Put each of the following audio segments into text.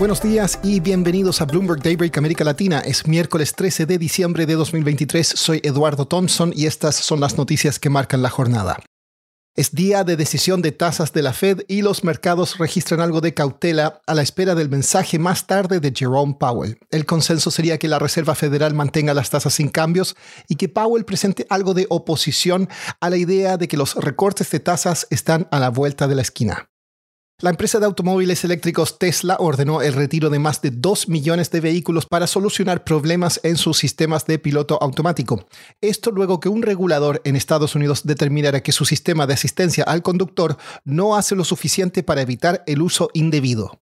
Buenos días y bienvenidos a Bloomberg Daybreak América Latina. Es miércoles 13 de diciembre de 2023. Soy Eduardo Thompson y estas son las noticias que marcan la jornada. Es día de decisión de tasas de la Fed y los mercados registran algo de cautela a la espera del mensaje más tarde de Jerome Powell. El consenso sería que la Reserva Federal mantenga las tasas sin cambios y que Powell presente algo de oposición a la idea de que los recortes de tasas están a la vuelta de la esquina. La empresa de automóviles eléctricos Tesla ordenó el retiro de más de 2 millones de vehículos para solucionar problemas en sus sistemas de piloto automático. Esto luego que un regulador en Estados Unidos determinara que su sistema de asistencia al conductor no hace lo suficiente para evitar el uso indebido.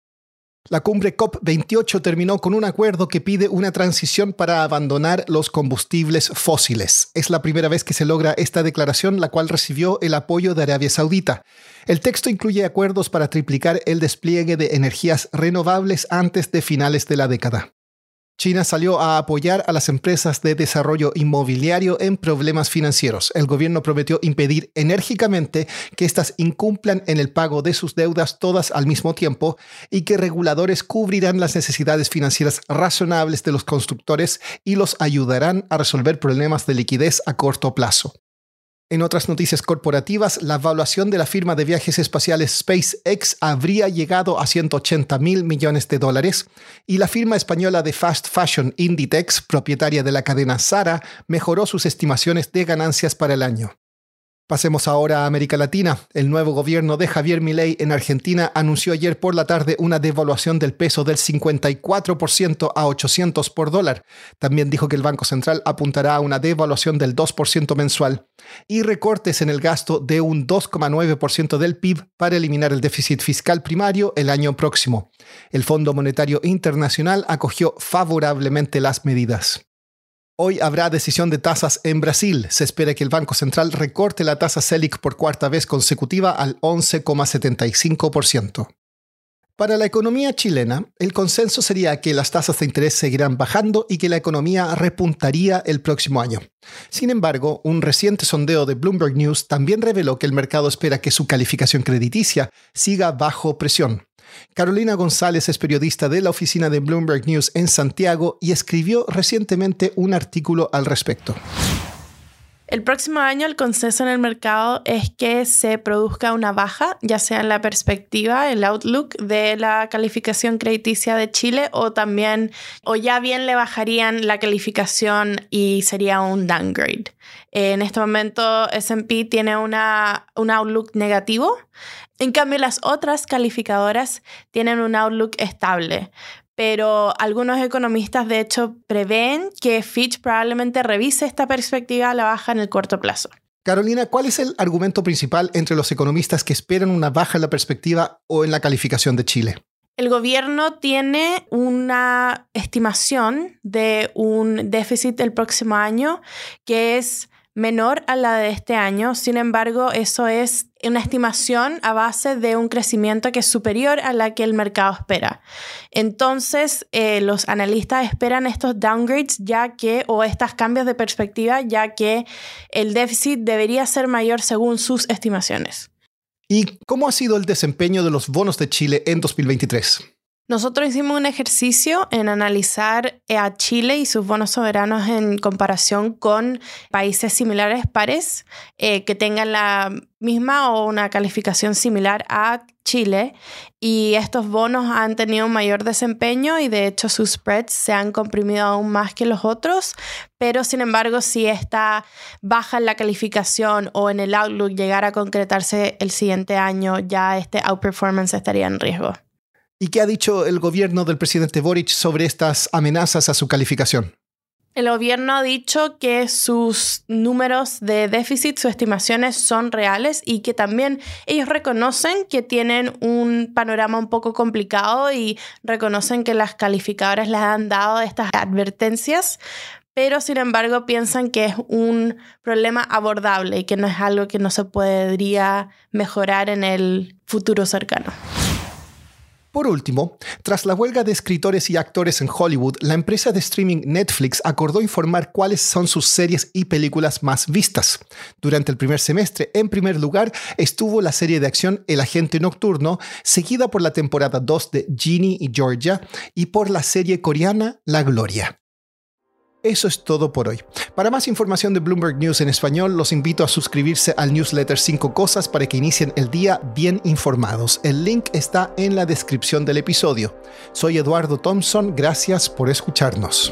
La cumbre COP28 terminó con un acuerdo que pide una transición para abandonar los combustibles fósiles. Es la primera vez que se logra esta declaración, la cual recibió el apoyo de Arabia Saudita. El texto incluye acuerdos para triplicar el despliegue de energías renovables antes de finales de la década. China salió a apoyar a las empresas de desarrollo inmobiliario en problemas financieros. El gobierno prometió impedir enérgicamente que éstas incumplan en el pago de sus deudas todas al mismo tiempo y que reguladores cubrirán las necesidades financieras razonables de los constructores y los ayudarán a resolver problemas de liquidez a corto plazo. En otras noticias corporativas, la evaluación de la firma de viajes espaciales SpaceX habría llegado a 180 mil millones de dólares y la firma española de fast fashion Inditex, propietaria de la cadena Zara, mejoró sus estimaciones de ganancias para el año. Pasemos ahora a América Latina. El nuevo gobierno de Javier Milei en Argentina anunció ayer por la tarde una devaluación del peso del 54% a 800 por dólar. También dijo que el Banco Central apuntará a una devaluación del 2% mensual y recortes en el gasto de un 2,9% del PIB para eliminar el déficit fiscal primario el año próximo. El Fondo Monetario Internacional acogió favorablemente las medidas. Hoy habrá decisión de tasas en Brasil. Se espera que el Banco Central recorte la tasa Selic por cuarta vez consecutiva al 11,75%. Para la economía chilena, el consenso sería que las tasas de interés seguirán bajando y que la economía repuntaría el próximo año. Sin embargo, un reciente sondeo de Bloomberg News también reveló que el mercado espera que su calificación crediticia siga bajo presión. Carolina González es periodista de la oficina de Bloomberg News en Santiago y escribió recientemente un artículo al respecto. El próximo año el consenso en el mercado es que se produzca una baja, ya sea en la perspectiva, el outlook de la calificación crediticia de Chile o también, o ya bien le bajarían la calificación y sería un downgrade. En este momento SP tiene una, un outlook negativo, en cambio las otras calificadoras tienen un outlook estable pero algunos economistas de hecho prevén que Fitch probablemente revise esta perspectiva a la baja en el corto plazo. Carolina, ¿cuál es el argumento principal entre los economistas que esperan una baja en la perspectiva o en la calificación de Chile? El gobierno tiene una estimación de un déficit el próximo año que es menor a la de este año. Sin embargo, eso es una estimación a base de un crecimiento que es superior a la que el mercado espera. Entonces, eh, los analistas esperan estos downgrades ya que, o estos cambios de perspectiva, ya que el déficit debería ser mayor según sus estimaciones. ¿Y cómo ha sido el desempeño de los bonos de Chile en 2023? Nosotros hicimos un ejercicio en analizar a Chile y sus bonos soberanos en comparación con países similares pares eh, que tengan la misma o una calificación similar a Chile y estos bonos han tenido un mayor desempeño y de hecho sus spreads se han comprimido aún más que los otros, pero sin embargo si esta baja en la calificación o en el outlook llegara a concretarse el siguiente año, ya este outperformance estaría en riesgo. ¿Y qué ha dicho el gobierno del presidente Boric sobre estas amenazas a su calificación? El gobierno ha dicho que sus números de déficit, sus estimaciones son reales y que también ellos reconocen que tienen un panorama un poco complicado y reconocen que las calificadoras les han dado estas advertencias, pero sin embargo piensan que es un problema abordable y que no es algo que no se podría mejorar en el futuro cercano. Por último, tras la huelga de escritores y actores en Hollywood, la empresa de streaming Netflix acordó informar cuáles son sus series y películas más vistas. Durante el primer semestre, en primer lugar, estuvo la serie de acción El Agente Nocturno, seguida por la temporada 2 de Ginny y Georgia y por la serie coreana La Gloria. Eso es todo por hoy. Para más información de Bloomberg News en español, los invito a suscribirse al newsletter 5 cosas para que inicien el día bien informados. El link está en la descripción del episodio. Soy Eduardo Thompson, gracias por escucharnos.